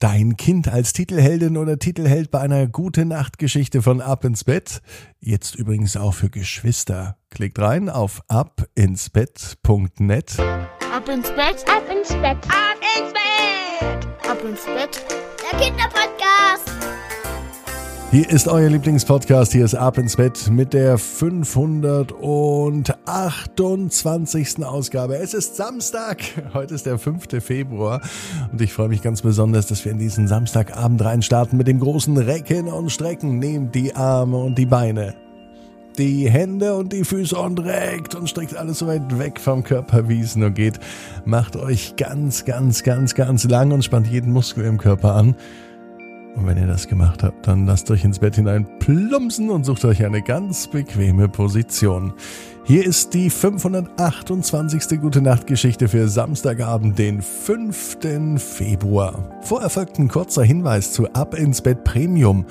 Dein Kind als Titelheldin oder Titelheld bei einer gute Nachtgeschichte von Ab ins Bett. Jetzt übrigens auch für Geschwister. Klickt rein auf abinsbett.net. Ab ins Bett, ab ins Bett, ab ins Bett, ab ins Bett. Der Kinderpodcast. Hier ist euer Lieblingspodcast. Hier ist Ab ins Bett mit der 528. Ausgabe. Es ist Samstag. Heute ist der 5. Februar. Und ich freue mich ganz besonders, dass wir in diesen Samstagabend reinstarten mit dem großen Recken und Strecken. Nehmt die Arme und die Beine. Die Hände und die Füße und reckt und streckt alles so weit weg vom Körper, wie es nur geht. Macht euch ganz, ganz, ganz, ganz lang und spannt jeden Muskel im Körper an. Und wenn ihr das gemacht habt, dann lasst euch ins Bett hinein plumpsen und sucht euch eine ganz bequeme Position. Hier ist die 528. Gute Nacht Geschichte für Samstagabend, den 5. Februar. Vorher folgt ein kurzer Hinweis zu Ab ins Bett Premium.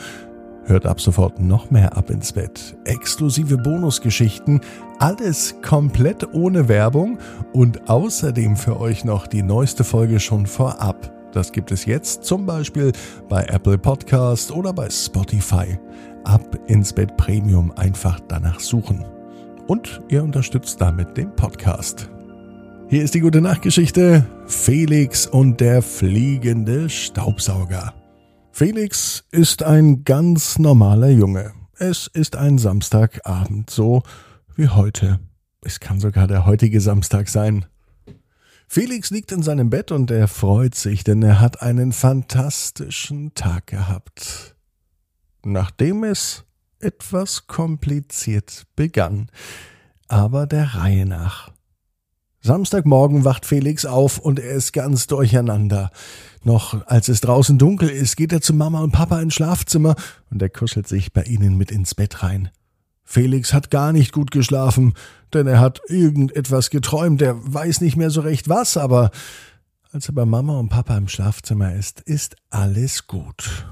Hört ab sofort noch mehr Ab ins Bett. Exklusive Bonusgeschichten, alles komplett ohne Werbung und außerdem für euch noch die neueste Folge schon vorab. Das gibt es jetzt zum Beispiel bei Apple Podcast oder bei Spotify. Ab ins Bett Premium einfach danach suchen. Und ihr unterstützt damit den Podcast. Hier ist die gute Nachtgeschichte Felix und der fliegende Staubsauger. Felix ist ein ganz normaler Junge. Es ist ein Samstagabend, so wie heute. Es kann sogar der heutige Samstag sein. Felix liegt in seinem Bett und er freut sich, denn er hat einen fantastischen Tag gehabt. Nachdem es etwas kompliziert begann, aber der Reihe nach. Samstagmorgen wacht Felix auf und er ist ganz durcheinander. Noch als es draußen dunkel ist, geht er zu Mama und Papa ins Schlafzimmer und er kuschelt sich bei ihnen mit ins Bett rein. Felix hat gar nicht gut geschlafen, denn er hat irgendetwas geträumt, er weiß nicht mehr so recht was, aber als er bei Mama und Papa im Schlafzimmer ist, ist alles gut.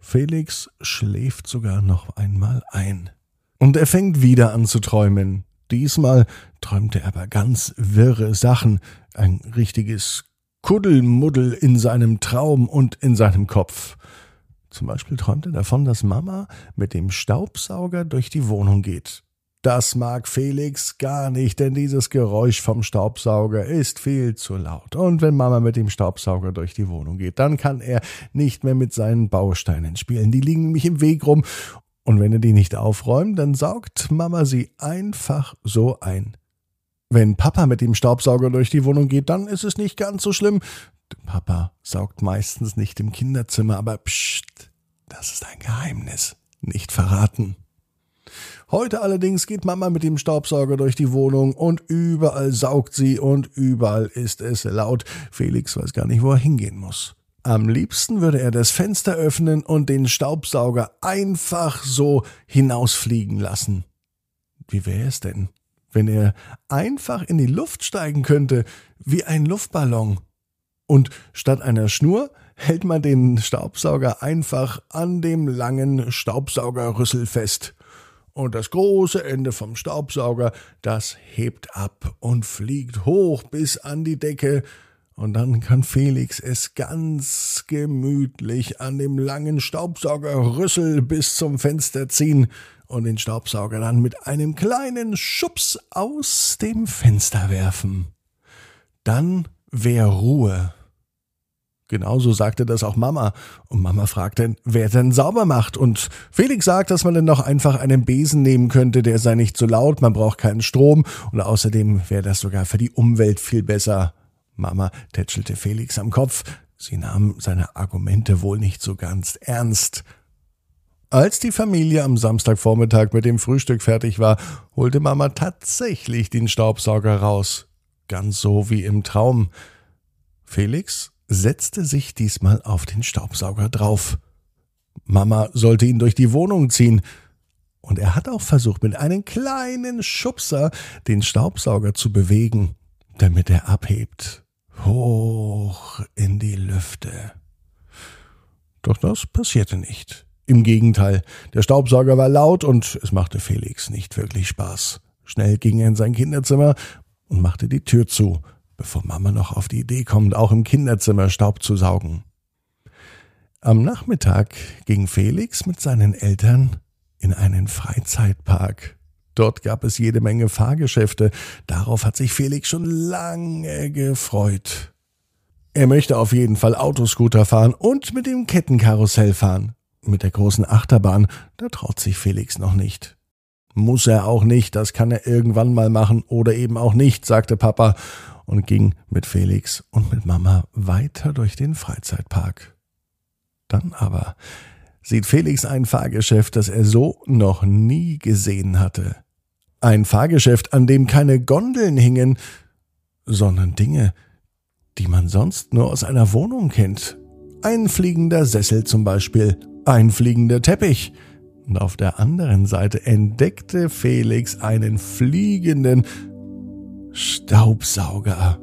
Felix schläft sogar noch einmal ein. Und er fängt wieder an zu träumen. Diesmal träumte er aber ganz wirre Sachen, ein richtiges Kuddelmuddel in seinem Traum und in seinem Kopf. Zum Beispiel träumt er davon, dass Mama mit dem Staubsauger durch die Wohnung geht. Das mag Felix gar nicht, denn dieses Geräusch vom Staubsauger ist viel zu laut. Und wenn Mama mit dem Staubsauger durch die Wohnung geht, dann kann er nicht mehr mit seinen Bausteinen spielen. Die liegen nämlich im Weg rum. Und wenn er die nicht aufräumt, dann saugt Mama sie einfach so ein. Wenn Papa mit dem Staubsauger durch die Wohnung geht, dann ist es nicht ganz so schlimm. Papa saugt meistens nicht im Kinderzimmer, aber psst, das ist ein Geheimnis. Nicht verraten. Heute allerdings geht Mama mit dem Staubsauger durch die Wohnung und überall saugt sie und überall ist es laut. Felix weiß gar nicht, wo er hingehen muss. Am liebsten würde er das Fenster öffnen und den Staubsauger einfach so hinausfliegen lassen. Wie wäre es denn, wenn er einfach in die Luft steigen könnte, wie ein Luftballon? Und statt einer Schnur hält man den Staubsauger einfach an dem langen Staubsaugerrüssel fest. Und das große Ende vom Staubsauger, das hebt ab und fliegt hoch bis an die Decke, und dann kann Felix es ganz gemütlich an dem langen Staubsaugerrüssel bis zum Fenster ziehen und den Staubsauger dann mit einem kleinen Schubs aus dem Fenster werfen. Dann wär Ruhe. Genauso sagte das auch Mama. Und Mama fragte, wer denn sauber macht. Und Felix sagt, dass man dann doch einfach einen Besen nehmen könnte, der sei nicht so laut, man braucht keinen Strom und außerdem wäre das sogar für die Umwelt viel besser. Mama tätschelte Felix am Kopf. Sie nahm seine Argumente wohl nicht so ganz ernst. Als die Familie am Samstagvormittag mit dem Frühstück fertig war, holte Mama tatsächlich den Staubsauger raus. Ganz so wie im Traum. Felix setzte sich diesmal auf den Staubsauger drauf. Mama sollte ihn durch die Wohnung ziehen, und er hat auch versucht, mit einem kleinen Schubser den Staubsauger zu bewegen, damit er abhebt, hoch in die Lüfte. Doch das passierte nicht. Im Gegenteil, der Staubsauger war laut und es machte Felix nicht wirklich Spaß. Schnell ging er in sein Kinderzimmer und machte die Tür zu, bevor Mama noch auf die Idee kommt, auch im Kinderzimmer Staub zu saugen. Am Nachmittag ging Felix mit seinen Eltern in einen Freizeitpark. Dort gab es jede Menge Fahrgeschäfte. Darauf hat sich Felix schon lange gefreut. Er möchte auf jeden Fall Autoscooter fahren und mit dem Kettenkarussell fahren. Mit der großen Achterbahn, da traut sich Felix noch nicht. Muss er auch nicht, das kann er irgendwann mal machen oder eben auch nicht, sagte Papa und ging mit Felix und mit Mama weiter durch den Freizeitpark. Dann aber sieht Felix ein Fahrgeschäft, das er so noch nie gesehen hatte. Ein Fahrgeschäft, an dem keine Gondeln hingen, sondern Dinge, die man sonst nur aus einer Wohnung kennt. Ein fliegender Sessel zum Beispiel, ein fliegender Teppich. Und auf der anderen Seite entdeckte Felix einen fliegenden Staubsauger.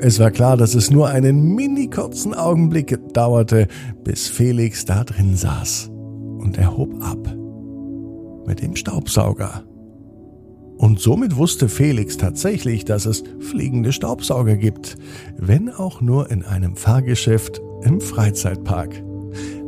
Es war klar, dass es nur einen mini kurzen Augenblick dauerte, bis Felix da drin saß. Und er hob ab mit dem Staubsauger. Und somit wusste Felix tatsächlich, dass es fliegende Staubsauger gibt, wenn auch nur in einem Fahrgeschäft im Freizeitpark.